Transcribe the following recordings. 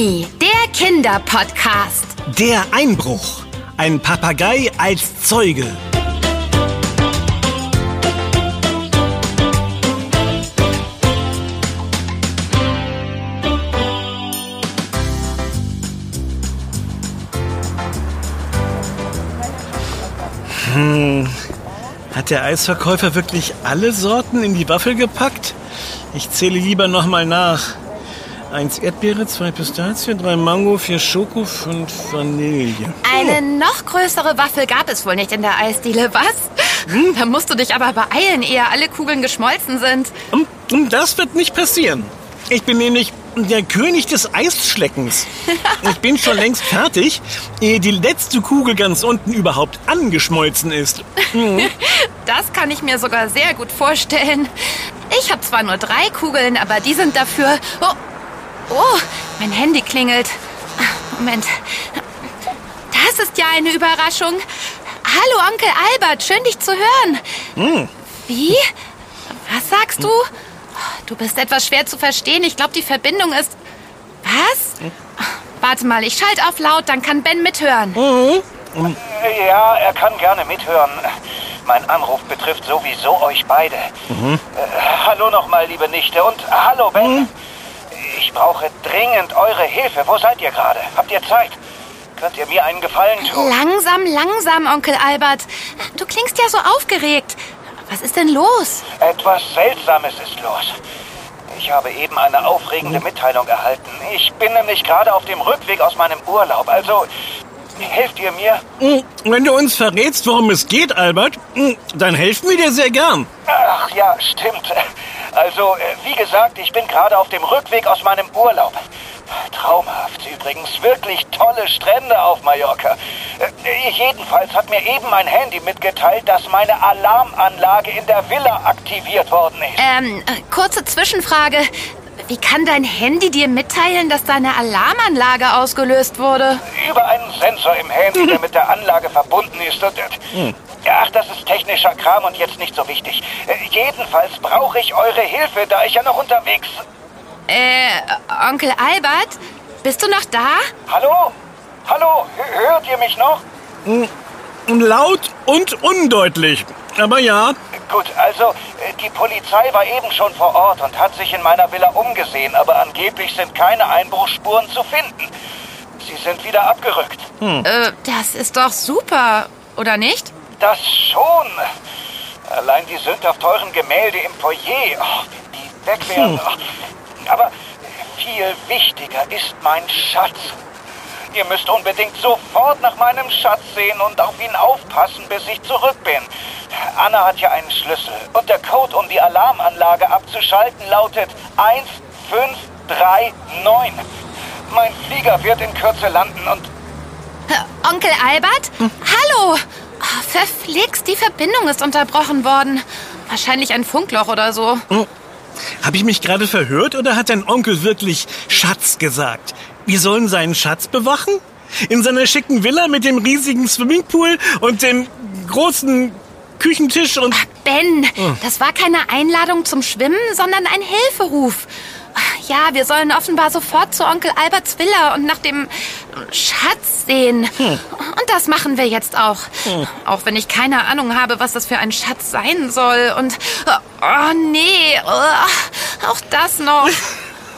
Mini, der Kinderpodcast. Der Einbruch. Ein Papagei als Zeuge. Hm, hat der Eisverkäufer wirklich alle Sorten in die Waffel gepackt? Ich zähle lieber nochmal nach. Eins Erdbeere, zwei Pistazien, drei Mango, vier Schoko, fünf Vanille. Eine noch größere Waffel gab es wohl nicht in der Eisdiele, was? Hm? Da musst du dich aber beeilen, ehe alle Kugeln geschmolzen sind. Hm, das wird nicht passieren. Ich bin nämlich der König des Eisschleckens. Ich bin schon längst fertig, ehe die letzte Kugel ganz unten überhaupt angeschmolzen ist. Mhm. Das kann ich mir sogar sehr gut vorstellen. Ich habe zwar nur drei Kugeln, aber die sind dafür... Oh, oh mein Handy klingelt. Moment. Das ist ja eine Überraschung. Hallo, Onkel Albert, schön dich zu hören. Mhm. Wie? Was sagst du? Du bist etwas schwer zu verstehen. Ich glaube, die Verbindung ist... Was? Warte mal, ich schalte auf laut, dann kann Ben mithören. Mhm. Ja, er kann gerne mithören. Mein Anruf betrifft sowieso euch beide. Mhm. Äh, hallo nochmal, liebe Nichte. Und hallo, Ben. Ich brauche dringend eure Hilfe. Wo seid ihr gerade? Habt ihr Zeit? Könnt ihr mir einen Gefallen tun? Langsam, langsam, Onkel Albert. Du klingst ja so aufgeregt. Was ist denn los? Etwas Seltsames ist los. Ich habe eben eine aufregende Mitteilung erhalten. Ich bin nämlich gerade auf dem Rückweg aus meinem Urlaub. Also, helft ihr mir? Hm, wenn du uns verrätst, worum es geht, Albert, hm, dann helfen wir dir sehr gern. Ach ja, stimmt. Also, äh, wie gesagt, ich bin gerade auf dem Rückweg aus meinem Urlaub. Traumhaft übrigens. Wirklich tolle Strände auf Mallorca. Äh, jedenfalls hat mir eben mein Handy mitgeteilt, dass meine Alarmanlage in der Villa aktiviert worden ist. Ähm, äh, kurze Zwischenfrage. Wie kann dein Handy dir mitteilen, dass deine Alarmanlage ausgelöst wurde? Über einen Sensor im Handy, der mit der Anlage verbunden ist. Und, hm. Ach, das ist technischer Kram und jetzt nicht so wichtig. Äh, jedenfalls brauche ich eure Hilfe, da ich ja noch unterwegs äh, Onkel Albert, bist du noch da? Hallo? Hallo, hört ihr mich noch? Hm, laut und undeutlich, aber ja. Gut, also äh, die Polizei war eben schon vor Ort und hat sich in meiner Villa umgesehen, aber angeblich sind keine Einbruchsspuren zu finden. Sie sind wieder abgerückt. Hm. Äh, das ist doch super, oder nicht? Das schon. Allein die sind auf teuren Gemälde im Foyer, oh, die weg wären. Hm. Aber viel wichtiger ist mein Schatz. Ihr müsst unbedingt sofort nach meinem Schatz sehen und auf ihn aufpassen, bis ich zurück bin. Anna hat ja einen Schlüssel und der Code, um die Alarmanlage abzuschalten, lautet 1539. Mein Flieger wird in Kürze landen und... Onkel Albert? Hm? Hallo! Oh, verflixt, die Verbindung ist unterbrochen worden. Wahrscheinlich ein Funkloch oder so. Hm. Habe ich mich gerade verhört oder hat dein Onkel wirklich Schatz gesagt? Wir sollen seinen Schatz bewachen? In seiner schicken Villa mit dem riesigen Swimmingpool und dem großen Küchentisch und... Ach, ben, oh. das war keine Einladung zum Schwimmen, sondern ein Hilferuf. Ja, wir sollen offenbar sofort zu Onkel Alberts Villa und nach dem Schatz sehen. Hm. Und das machen wir jetzt auch. Hm. Auch wenn ich keine Ahnung habe, was das für ein Schatz sein soll. Und oh nee, oh, auch das noch.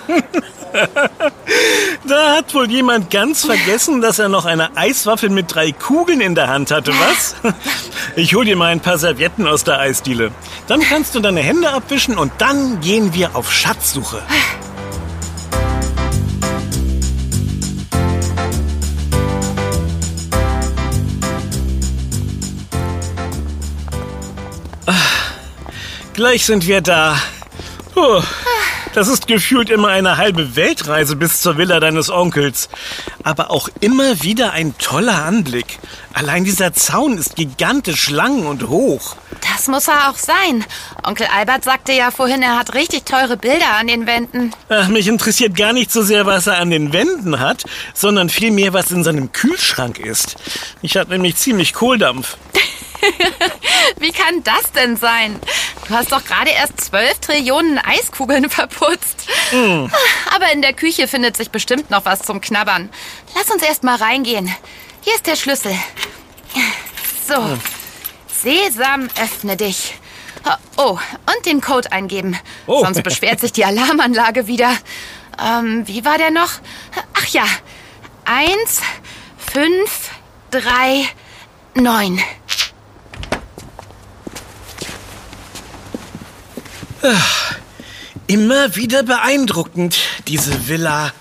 da hat wohl jemand ganz vergessen, dass er noch eine Eiswaffel mit drei Kugeln in der Hand hatte, was? Ich hol dir mal ein paar Servietten aus der Eisdiele. Dann kannst du deine Hände abwischen und dann gehen wir auf Schatzsuche. Gleich sind wir da. Puh, das ist gefühlt immer eine halbe Weltreise bis zur Villa deines Onkels. Aber auch immer wieder ein toller Anblick. Allein dieser Zaun ist gigantisch lang und hoch. Das muss er auch sein. Onkel Albert sagte ja vorhin, er hat richtig teure Bilder an den Wänden. Ach, mich interessiert gar nicht so sehr, was er an den Wänden hat, sondern vielmehr, was in seinem Kühlschrank ist. Ich habe nämlich ziemlich Kohldampf. Wie kann das denn sein? Du hast doch gerade erst zwölf Trillionen Eiskugeln verputzt. Aber in der Küche findet sich bestimmt noch was zum Knabbern. Lass uns erst mal reingehen. Hier ist der Schlüssel. So. Sesam, öffne dich. Oh, und den Code eingeben. Oh. Sonst beschwert sich die Alarmanlage wieder. Ähm, wie war der noch? Ach ja. Eins, fünf, drei, neun. Immer wieder beeindruckend, diese Villa.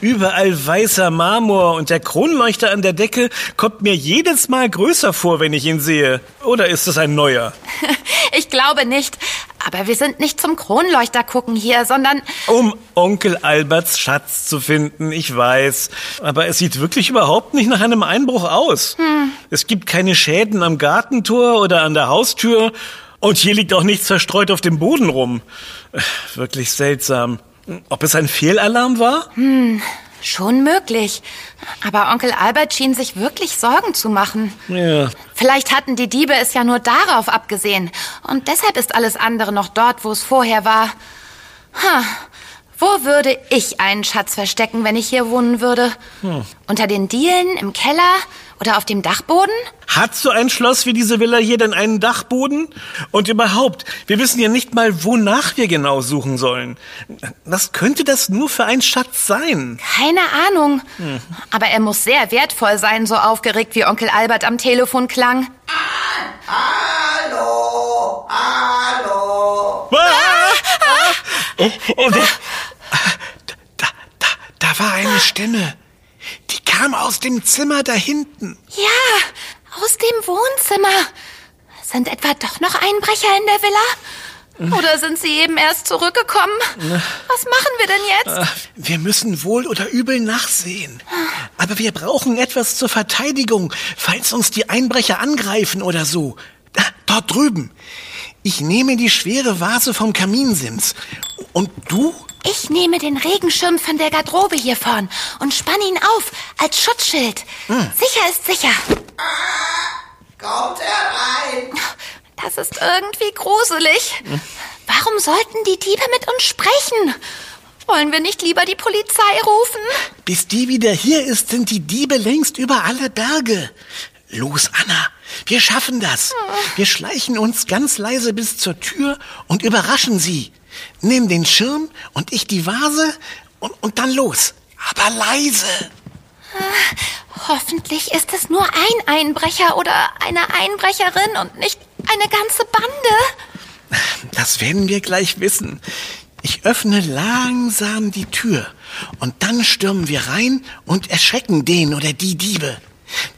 Überall weißer Marmor und der Kronleuchter an der Decke kommt mir jedes Mal größer vor, wenn ich ihn sehe. Oder ist es ein neuer? Ich glaube nicht. Aber wir sind nicht zum Kronleuchter gucken hier, sondern Um Onkel Alberts Schatz zu finden, ich weiß. Aber es sieht wirklich überhaupt nicht nach einem Einbruch aus. Es gibt keine Schäden am Gartentor oder an der Haustür. Und hier liegt auch nichts verstreut auf dem Boden rum. Äh, Wirklich seltsam. Ob es ein Fehlalarm war? schon möglich. Aber Onkel Albert schien sich wirklich Sorgen zu machen. Ja. Vielleicht hatten die Diebe es ja nur darauf abgesehen. Und deshalb ist alles andere noch dort, wo es vorher war. Ha. Wo würde ich einen Schatz verstecken, wenn ich hier wohnen würde? Unter den Dielen, im Keller oder auf dem Dachboden? Hat so ein Schloss wie diese Villa hier denn einen Dachboden? Und überhaupt, wir wissen ja nicht mal, wonach wir genau suchen sollen. Was könnte das nur für ein Schatz sein? Keine Ahnung. Aber er muss sehr wertvoll sein, so aufgeregt wie Onkel Albert am Telefon klang. Hallo, hallo. Oh, oh, da, da, da, da war eine Stimme. Die kam aus dem Zimmer da hinten. Ja, aus dem Wohnzimmer. Sind etwa doch noch Einbrecher in der Villa? Oder sind sie eben erst zurückgekommen? Was machen wir denn jetzt? Äh, Wir müssen wohl oder übel nachsehen. Aber wir brauchen etwas zur Verteidigung, falls uns die Einbrecher angreifen oder so. Da, dort drüben. Ich nehme die schwere Vase vom Kaminsims. Und du? Ich nehme den Regenschirm von der Garderobe hier vorn und spann ihn auf als Schutzschild. Sicher ist sicher. Kommt herein. Das ist irgendwie gruselig. Warum sollten die Diebe mit uns sprechen? Wollen wir nicht lieber die Polizei rufen? Bis die wieder hier ist, sind die Diebe längst über alle Berge. Los, Anna, wir schaffen das. Wir schleichen uns ganz leise bis zur Tür und überraschen sie. Nimm den Schirm und ich die Vase und, und dann los. Aber leise. Hoffentlich ist es nur ein Einbrecher oder eine Einbrecherin und nicht eine ganze Bande. Das werden wir gleich wissen. Ich öffne langsam die Tür und dann stürmen wir rein und erschrecken den oder die Diebe.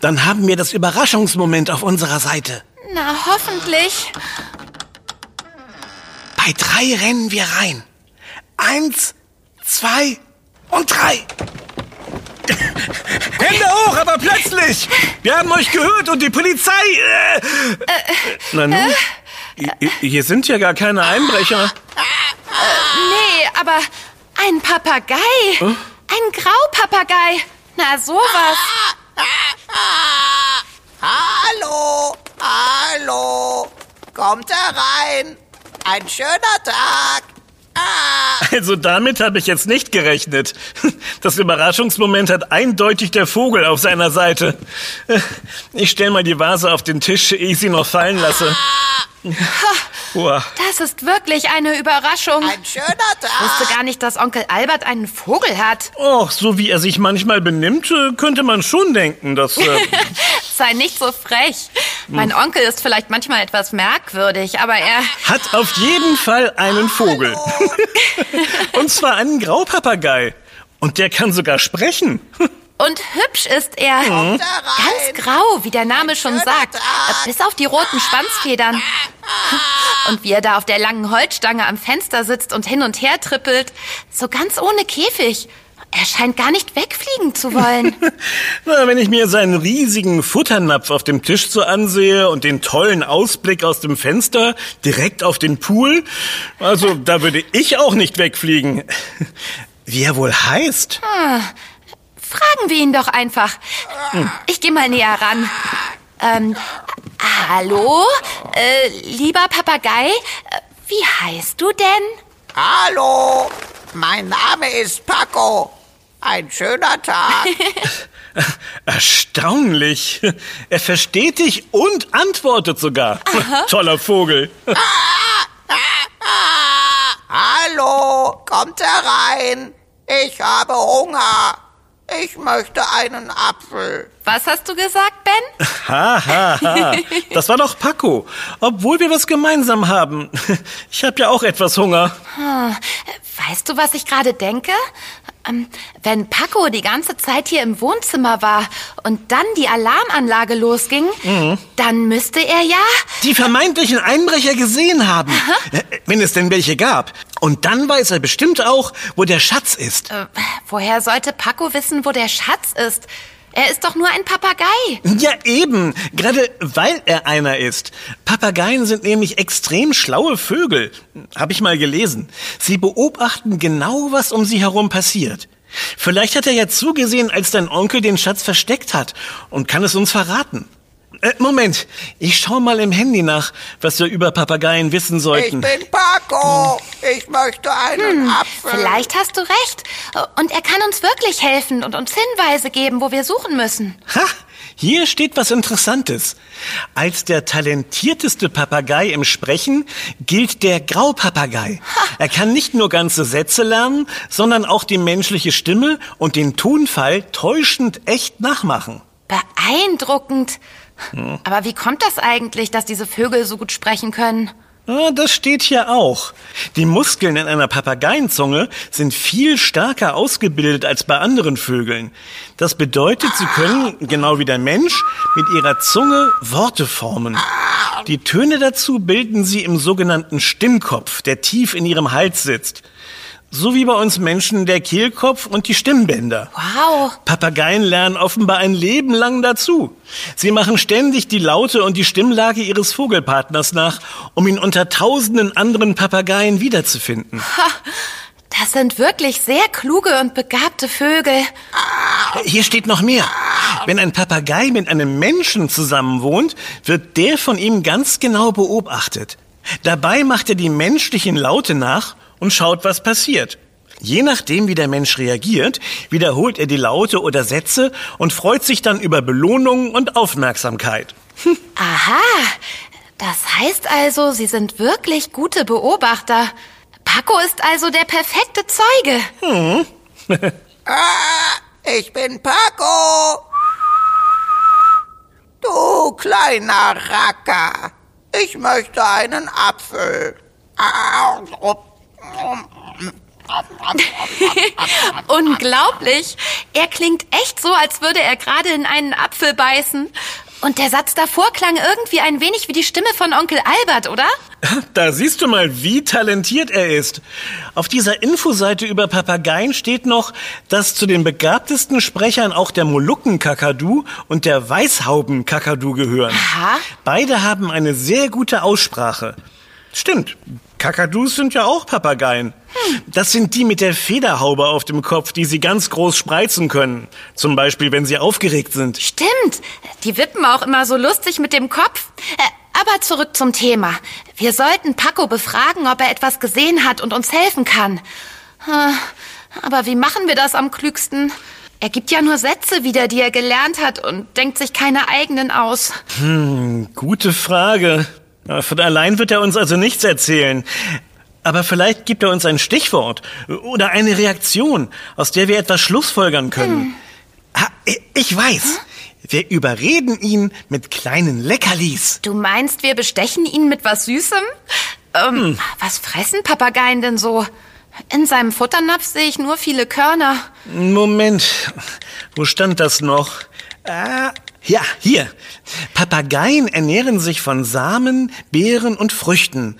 Dann haben wir das Überraschungsmoment auf unserer Seite. Na, hoffentlich. Bei drei rennen wir rein. Eins, zwei und drei. Hände hoch, aber plötzlich! Wir haben euch gehört und die Polizei. Äh, Na nun, Hi- hier sind ja gar keine Einbrecher. Nee, aber ein Papagei. Ein Graupapagei. Na, sowas. Hallo, hallo. Kommt herein. Ein schöner Tag. Also damit habe ich jetzt nicht gerechnet. Das Überraschungsmoment hat eindeutig der Vogel auf seiner Seite. Ich stell mal die Vase auf den Tisch, ehe ich sie noch fallen lasse. Uah. Das ist wirklich eine Überraschung. Ein schöner Ich wusste Tag. gar nicht, dass Onkel Albert einen Vogel hat. Och, so wie er sich manchmal benimmt, äh, könnte man schon denken, dass... Äh, Sei nicht so frech. Mein Onkel ist vielleicht manchmal etwas merkwürdig, aber er... hat auf jeden Fall einen Vogel. Und zwar einen Graupapagei. Und der kann sogar sprechen. Und hübsch ist er. herein. Ganz grau, wie der Name schon sagt. Tag. Bis auf die roten Schwanzfedern. Und wie er da auf der langen Holzstange am Fenster sitzt und hin und her trippelt. So ganz ohne Käfig. Er scheint gar nicht wegfliegen zu wollen. Na, wenn ich mir seinen riesigen Futternapf auf dem Tisch so ansehe und den tollen Ausblick aus dem Fenster direkt auf den Pool, also da würde ich auch nicht wegfliegen. Wie er wohl heißt? Fragen wir ihn doch einfach. Ich gehe mal näher ran. Ähm, Hallo? Äh, lieber Papagei, äh, wie heißt du denn? Hallo, mein Name ist Paco. Ein schöner Tag. Erstaunlich. Er versteht dich und antwortet sogar. Toller Vogel. Hallo, kommt herein. Ich habe Hunger. Ich möchte einen Apfel. Was hast du gesagt, Ben? Ha, ha, ha. Das war doch Paco. Obwohl wir was gemeinsam haben. Ich habe ja auch etwas Hunger. Hm, Weißt du, was ich gerade denke? Ähm, wenn Paco die ganze Zeit hier im Wohnzimmer war und dann die Alarmanlage losging, dann müsste er ja... Die vermeintlichen Einbrecher gesehen haben. Äh, Wenn es denn welche gab. Und dann weiß er bestimmt auch, wo der Schatz ist. Äh, woher sollte Paco wissen, wo der Schatz ist? Er ist doch nur ein Papagei. Ja, eben. Gerade weil er einer ist. Papageien sind nämlich extrem schlaue Vögel. Hab ich mal gelesen. Sie beobachten genau, was um sie herum passiert. Vielleicht hat er ja zugesehen, als dein Onkel den Schatz versteckt hat und kann es uns verraten. Äh, Moment, ich schau mal im Handy nach, was wir über Papageien wissen Ich sollten. bin Paco. Ich möchte einen Apfel. Vielleicht hast du recht. Und er kann uns wirklich helfen und uns Hinweise geben, wo wir suchen müssen. Ha! Hier steht was Interessantes. Als der talentierteste Papagei im Sprechen gilt der Graupapagei. Er kann nicht nur ganze Sätze lernen, sondern auch die menschliche Stimme und den Tonfall täuschend echt nachmachen. Beeindruckend. Aber wie kommt das eigentlich, dass diese Vögel so gut sprechen können? Ah, das steht hier auch. Die Muskeln in einer Papageienzunge sind viel stärker ausgebildet als bei anderen Vögeln. Das bedeutet, sie können, genau wie der Mensch, mit ihrer Zunge Worte formen. Die Töne dazu bilden sie im sogenannten Stimmkopf, der tief in ihrem Hals sitzt. So wie bei uns Menschen der Kehlkopf und die Stimmbänder. Wow. Papageien lernen offenbar ein Leben lang dazu. Sie machen ständig die Laute und die Stimmlage ihres Vogelpartners nach, um ihn unter tausenden anderen Papageien wiederzufinden. Das sind wirklich sehr kluge und begabte Vögel. Hier steht noch mehr. Wenn ein Papagei mit einem Menschen zusammenwohnt, wird der von ihm ganz genau beobachtet. Dabei macht er die menschlichen Laute nach und schaut, was passiert. Je nachdem, wie der Mensch reagiert, wiederholt er die Laute oder Sätze und freut sich dann über Belohnungen und Aufmerksamkeit. Aha. Das heißt also, sie sind wirklich gute Beobachter. Paco ist also der perfekte Zeuge. Ah, ich bin Paco. Du kleiner Racker. Ich möchte einen Apfel. Ah, Unglaublich. Er klingt echt so, als würde er gerade in einen Apfel beißen. Und der Satz davor klang irgendwie ein wenig wie die Stimme von Onkel Albert, oder? Da siehst du mal, wie talentiert er ist. Auf dieser Infoseite über Papageien steht noch, dass zu den begabtesten Sprechern auch der Molukkenkakadu und der Weißhaubenkakadu gehören. Aha. Beide haben eine sehr gute Aussprache. Stimmt. Kakadus sind ja auch Papageien. Das sind die mit der Federhaube auf dem Kopf, die sie ganz groß spreizen können. Zum Beispiel, wenn sie aufgeregt sind. Stimmt. Die wippen auch immer so lustig mit dem Kopf. Äh, aber zurück zum Thema. Wir sollten Paco befragen, ob er etwas gesehen hat und uns helfen kann. Ah, Aber wie machen wir das am klügsten? Er gibt ja nur Sätze wieder, die er gelernt hat und denkt sich keine eigenen aus. Gute Frage. Von allein wird er uns also nichts erzählen. Aber vielleicht gibt er uns ein Stichwort oder eine Reaktion, aus der wir etwas schlussfolgern können. Ah, i- ich weiß. Wir überreden ihn mit kleinen Leckerlis. Du meinst, wir bestechen ihn mit was Süßem? Ähm, Was fressen Papageien denn so? In seinem Futternapf sehe ich nur viele Körner. Moment, wo stand das noch? Ah, ja, hier. Papageien ernähren sich von Samen, Beeren und Früchten.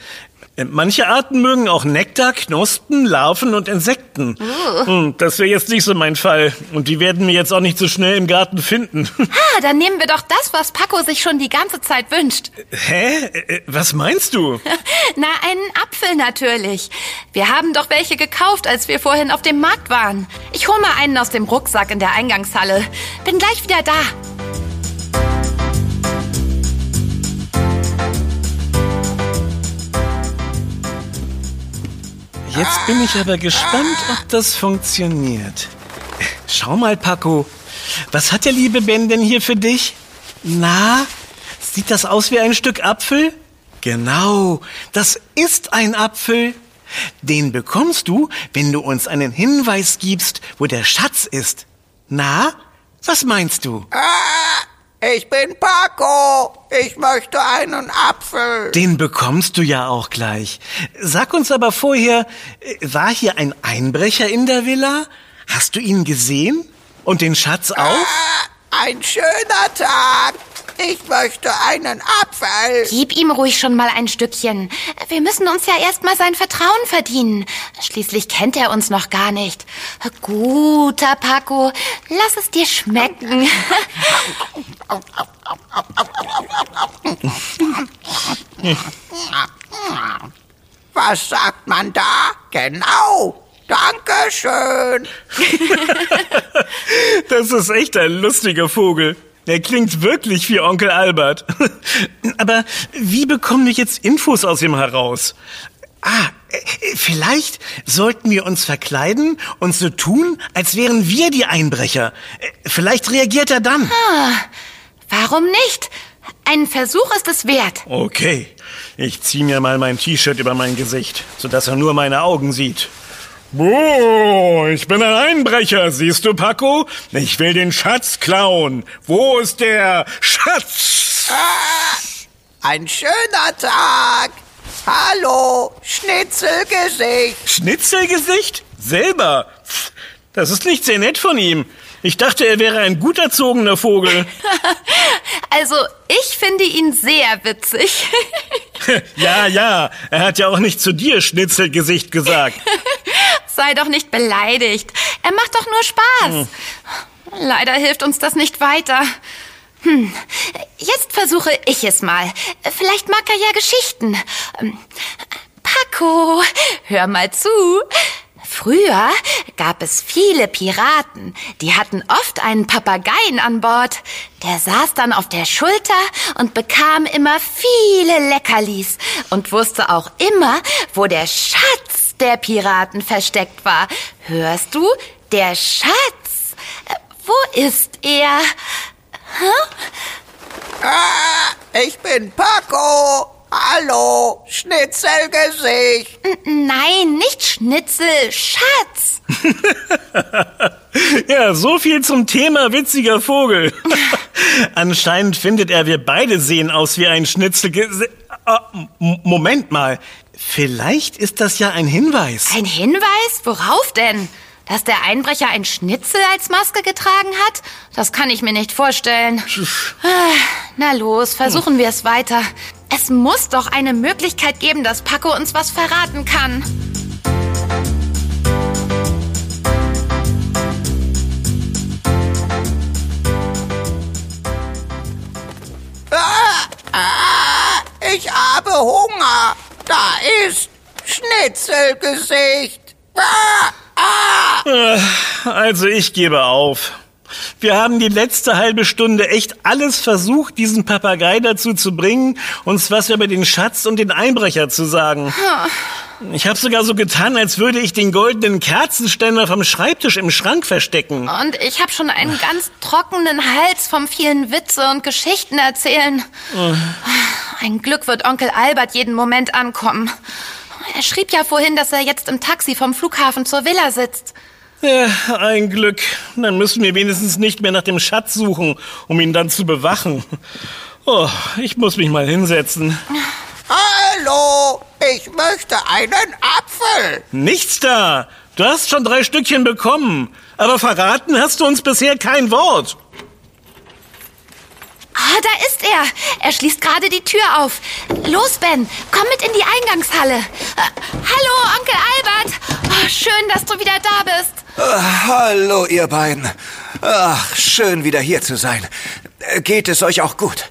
Äh, Manche Arten mögen auch Nektar, Knospen, Larven und Insekten. Hm, Das wäre jetzt nicht so mein Fall. Und die werden wir jetzt auch nicht so schnell im Garten finden. Ah, dann nehmen wir doch das, was Paco sich schon die ganze Zeit wünscht. Hä? Äh, Was meinst du? Na, einen Apfel natürlich. Wir haben doch welche gekauft, als wir vorhin auf dem Markt waren. Ich hol mal einen aus dem Rucksack in der Eingangshalle. Bin gleich wieder da. Jetzt bin ich aber gespannt, ob das funktioniert. Schau mal, Paco. Was hat der liebe Ben denn hier für dich? Na, sieht das aus wie ein Stück Apfel? Genau, das ist ein Apfel. Den bekommst du, wenn du uns einen Hinweis gibst, wo der Schatz ist. Na, was meinst du? Ah, ich bin Paco. Ich möchte einen Apfel. Den bekommst du ja auch gleich. Sag uns aber vorher, äh, war hier ein Einbrecher in der Villa? Hast du ihn gesehen? Und den Schatz auch? Ah, ein schöner Tag. Ich möchte einen Apfel. Gib ihm ruhig schon mal ein Stückchen. Wir müssen uns ja erst mal sein Vertrauen verdienen. Schließlich kennt er uns noch gar nicht. Guter Paco, lass es dir schmecken. Was sagt man da? Genau. Dankeschön. Das ist echt ein lustiger Vogel. Der klingt wirklich wie Onkel Albert. Aber wie bekommen wir jetzt Infos aus ihm heraus? Ah, äh, vielleicht sollten wir uns verkleiden und so tun, als wären wir die Einbrecher. Äh, Vielleicht reagiert er dann. Warum nicht? Ein Versuch ist es wert. Okay, ich zieh mir mal mein T-Shirt über mein Gesicht, sodass er nur meine Augen sieht. Oh, ich bin ein Einbrecher, siehst du, Paco? Ich will den Schatz klauen. Wo ist der Schatz? Ein schöner Tag. Hallo, Schnitzelgesicht. Schnitzelgesicht? Selber? Pff, Das ist nicht sehr nett von ihm. Ich dachte, er wäre ein gut erzogener Vogel. Also, ich finde ihn sehr witzig. ja, ja, er hat ja auch nicht zu dir Schnitzelgesicht gesagt. Sei doch nicht beleidigt. Er macht doch nur Spaß. Leider hilft uns das nicht weiter. Hm. Jetzt versuche ich es mal. Vielleicht mag er ja Geschichten. Ähm, Paco, hör mal zu. Früher gab es viele Piraten. Die hatten oft einen Papageien an Bord. Der saß dann auf der Schulter und bekam immer viele Leckerlis und wusste auch immer, wo der Schatz der Piraten versteckt war. Hörst du? Der Schatz. Äh, Wo ist er? Ah, ich bin Paco. Hallo, Schnitzelgesicht. Nein, nicht Schnitzel, Schatz. Ja, so viel zum Thema witziger Vogel. Anscheinend findet er, wir beide sehen aus wie ein Schnitzelgesicht. Moment mal, vielleicht ist das ja ein Hinweis. Ein Hinweis? Worauf denn? Dass der Einbrecher ein Schnitzel als Maske getragen hat? Das kann ich mir nicht vorstellen. Ah, Na los, versuchen wir es weiter. Es muss doch eine Möglichkeit geben, dass Paco uns was verraten kann. Hunger. Da ist Schnitzelgesicht. Ah, ah. Also ich gebe auf. Wir haben die letzte halbe Stunde echt alles versucht, diesen Papagei dazu zu bringen, uns was über den Schatz und den Einbrecher zu sagen. Ich habe sogar so getan, als würde ich den goldenen Kerzenständer vom Schreibtisch im Schrank verstecken. Und ich habe schon einen ganz trockenen Hals vom vielen Witze und Geschichten erzählen. Ein Glück wird Onkel Albert jeden Moment ankommen. Er schrieb ja vorhin, dass er jetzt im Taxi vom Flughafen zur Villa sitzt. Ja, ein Glück. Dann müssen wir wenigstens nicht mehr nach dem Schatz suchen, um ihn dann zu bewachen. Oh, ich muss mich mal hinsetzen. Hallo, ich möchte einen Apfel. Nichts da. Du hast schon drei Stückchen bekommen. Aber verraten hast du uns bisher kein Wort. Ah, da ist er. Er schließt gerade die Tür auf. Los, Ben, komm mit in die Eingangshalle. Äh, hallo, Onkel Albert. Oh, schön, dass du wieder da bist. Ah, Hallo, ihr beiden. Ach, schön wieder hier zu sein. Äh, Geht es euch auch gut?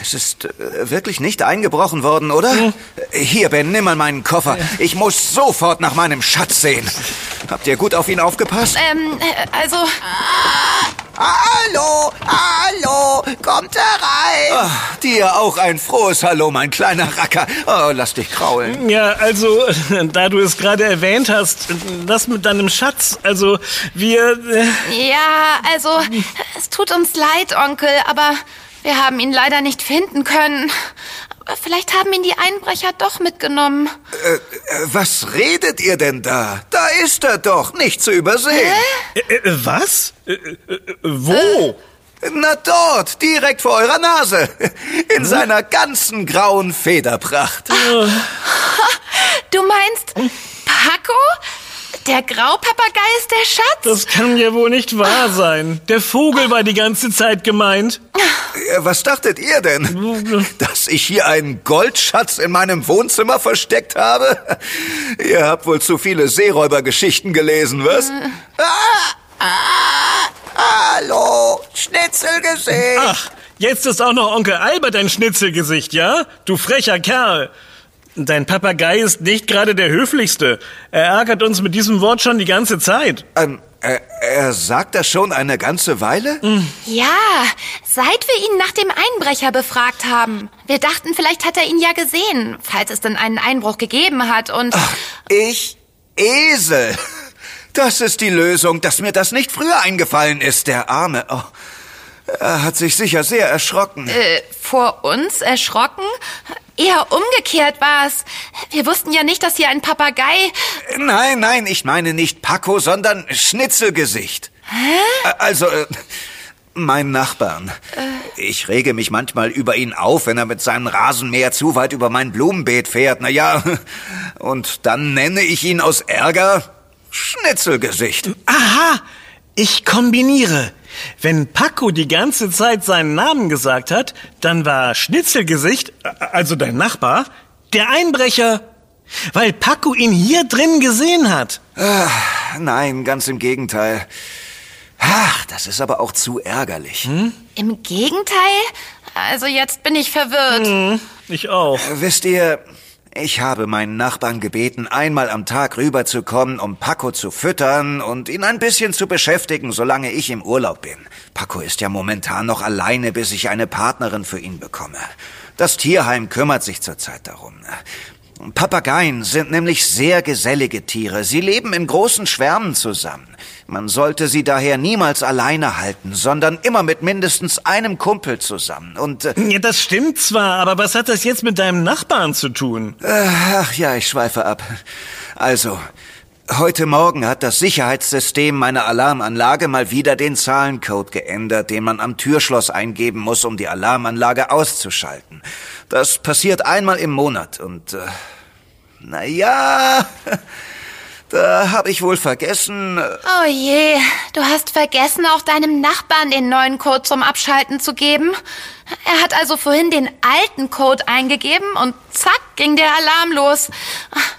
Es ist äh, wirklich nicht eingebrochen worden, oder? Hier, Ben, nimm mal meinen Koffer. Ich muss sofort nach meinem Schatz sehen. Habt ihr gut auf ihn aufgepasst? Ähm, äh, also, Hallo, hallo, kommt herein. Ach, dir auch ein frohes Hallo, mein kleiner Racker. Oh, lass dich kraulen. Ja, also, da du es gerade erwähnt hast, das mit deinem Schatz, also, wir... Äh, Ja, also, es tut uns leid, Onkel, aber wir haben ihn leider nicht finden können. Aber Vielleicht haben ihn die Einbrecher doch mitgenommen. Äh, was redet ihr denn da? Da ist er doch, nicht zu übersehen. äh, äh, was? Äh, äh, äh, wo? Na dort, direkt vor eurer Nase. In seiner ganzen grauen Federpracht. Du meinst Paco? Der Graupapagei ist der Schatz? Das kann ja wohl nicht wahr sein. Der Vogel war die ganze Zeit gemeint. Äh, Was dachtet ihr denn? Dass ich hier einen Goldschatz in meinem Wohnzimmer versteckt habe? Ihr habt wohl zu viele Seeräubergeschichten gelesen, was? Hallo, Schnitzelgesicht. Ach, jetzt ist auch noch Onkel Albert ein Schnitzelgesicht, ja? Du frecher Kerl. Dein Papagei ist nicht gerade der höflichste. Er ärgert uns mit diesem Wort schon die ganze Zeit. Ähm, er, er sagt das schon eine ganze Weile? Ja, seit wir ihn nach dem Einbrecher befragt haben. Wir dachten, vielleicht hat er ihn ja gesehen, falls es denn einen Einbruch gegeben hat und... Ich Esel. Das ist die Lösung, dass mir das nicht früher eingefallen ist, der Arme. Oh, er hat sich sicher sehr erschrocken. Äh, vor uns erschrocken? Eher umgekehrt war's. Wir wussten ja nicht, dass hier ein Papagei... Nein, nein, ich meine nicht Paco, sondern Schnitzelgesicht. Hä? Also, äh, mein Nachbarn. Ich rege mich manchmal über ihn auf, wenn er mit seinem Rasenmäher zu weit über mein Blumenbeet fährt. Na ja, und dann nenne ich ihn aus Ärger Schnitzelgesicht. Aha, ich kombiniere. Wenn Paco die ganze Zeit seinen Namen gesagt hat, dann war Schnitzelgesicht, äh, also dein Nachbar, der Einbrecher. Weil Paco ihn hier drin gesehen hat. Ah, nein, ganz im Gegenteil. Ach, das ist aber auch zu ärgerlich. Im Gegenteil? Also jetzt bin ich verwirrt. Ich auch. Wisst ihr, ich habe meinen Nachbarn gebeten, einmal am Tag rüberzukommen, um Paco zu füttern und ihn ein bisschen zu beschäftigen, solange ich im Urlaub bin. Paco ist ja momentan noch alleine, bis ich eine Partnerin für ihn bekomme. Das Tierheim kümmert sich zurzeit darum. Papageien sind nämlich sehr gesellige Tiere. Sie leben in großen Schwärmen zusammen. Man sollte sie daher niemals alleine halten, sondern immer mit mindestens einem Kumpel zusammen. Und äh, Ja, das stimmt zwar, aber was hat das jetzt mit deinem Nachbarn zu tun? Ach ja, ich schweife ab. Also, heute Morgen hat das Sicherheitssystem meiner Alarmanlage mal wieder den Zahlencode geändert, den man am Türschloss eingeben muss, um die Alarmanlage auszuschalten. Das passiert einmal im Monat und, äh, na ja, da habe ich wohl vergessen. äh, Oh je, du hast vergessen, auch deinem Nachbarn den neuen Code zum Abschalten zu geben. Er hat also vorhin den alten Code eingegeben und zack ging der Alarm los.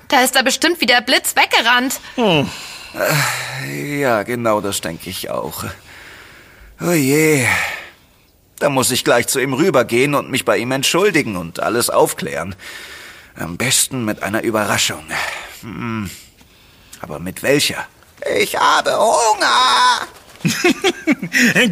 Da ist er bestimmt wie der Blitz weggerannt. Ja, genau das denke ich auch. Oh je. Da muss ich gleich zu ihm rübergehen und mich bei ihm entschuldigen und alles aufklären. Am besten mit einer Überraschung. Hm. Aber mit welcher? Ich habe Hunger.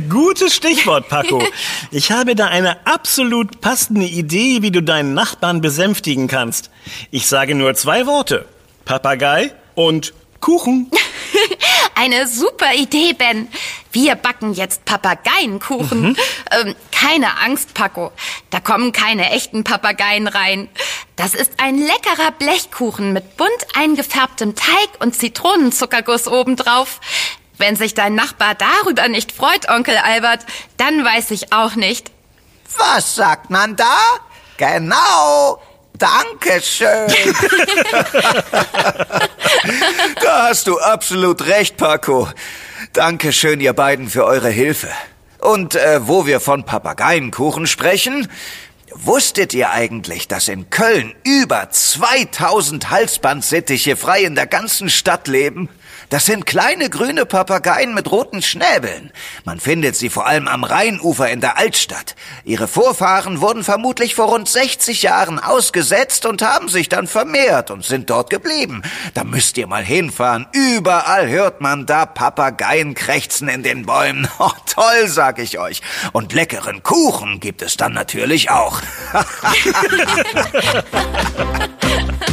Gutes Stichwort, Paco. Ich habe da eine absolut passende Idee, wie du deinen Nachbarn besänftigen kannst. Ich sage nur zwei Worte. Papagei und Kuchen. Eine super Idee, Ben. Wir backen jetzt Papageienkuchen. Ähm, keine Angst, Paco. Da kommen keine echten Papageien rein. Das ist ein leckerer Blechkuchen mit bunt eingefärbtem Teig und Zitronenzuckerguss obendrauf. Wenn sich dein Nachbar darüber nicht freut, Onkel Albert, dann weiß ich auch nicht. Was sagt man da? Genau. Dankeschön. Da hast du absolut recht, Paco. Dankeschön, ihr beiden, für eure Hilfe. Und äh, wo wir von Papageienkuchen sprechen, wusstet ihr eigentlich, dass in Köln über 2000 Halsbandsittiche frei in der ganzen Stadt leben? Das sind kleine grüne Papageien mit roten Schnäbeln. Man findet sie vor allem am Rheinufer in der Altstadt. Ihre Vorfahren wurden vermutlich vor rund 60 Jahren ausgesetzt und haben sich dann vermehrt und sind dort geblieben. Da müsst ihr mal hinfahren. Überall hört man da Papageien krächzen in den Bäumen. Oh, toll, sag ich euch. Und leckeren Kuchen gibt es dann natürlich auch.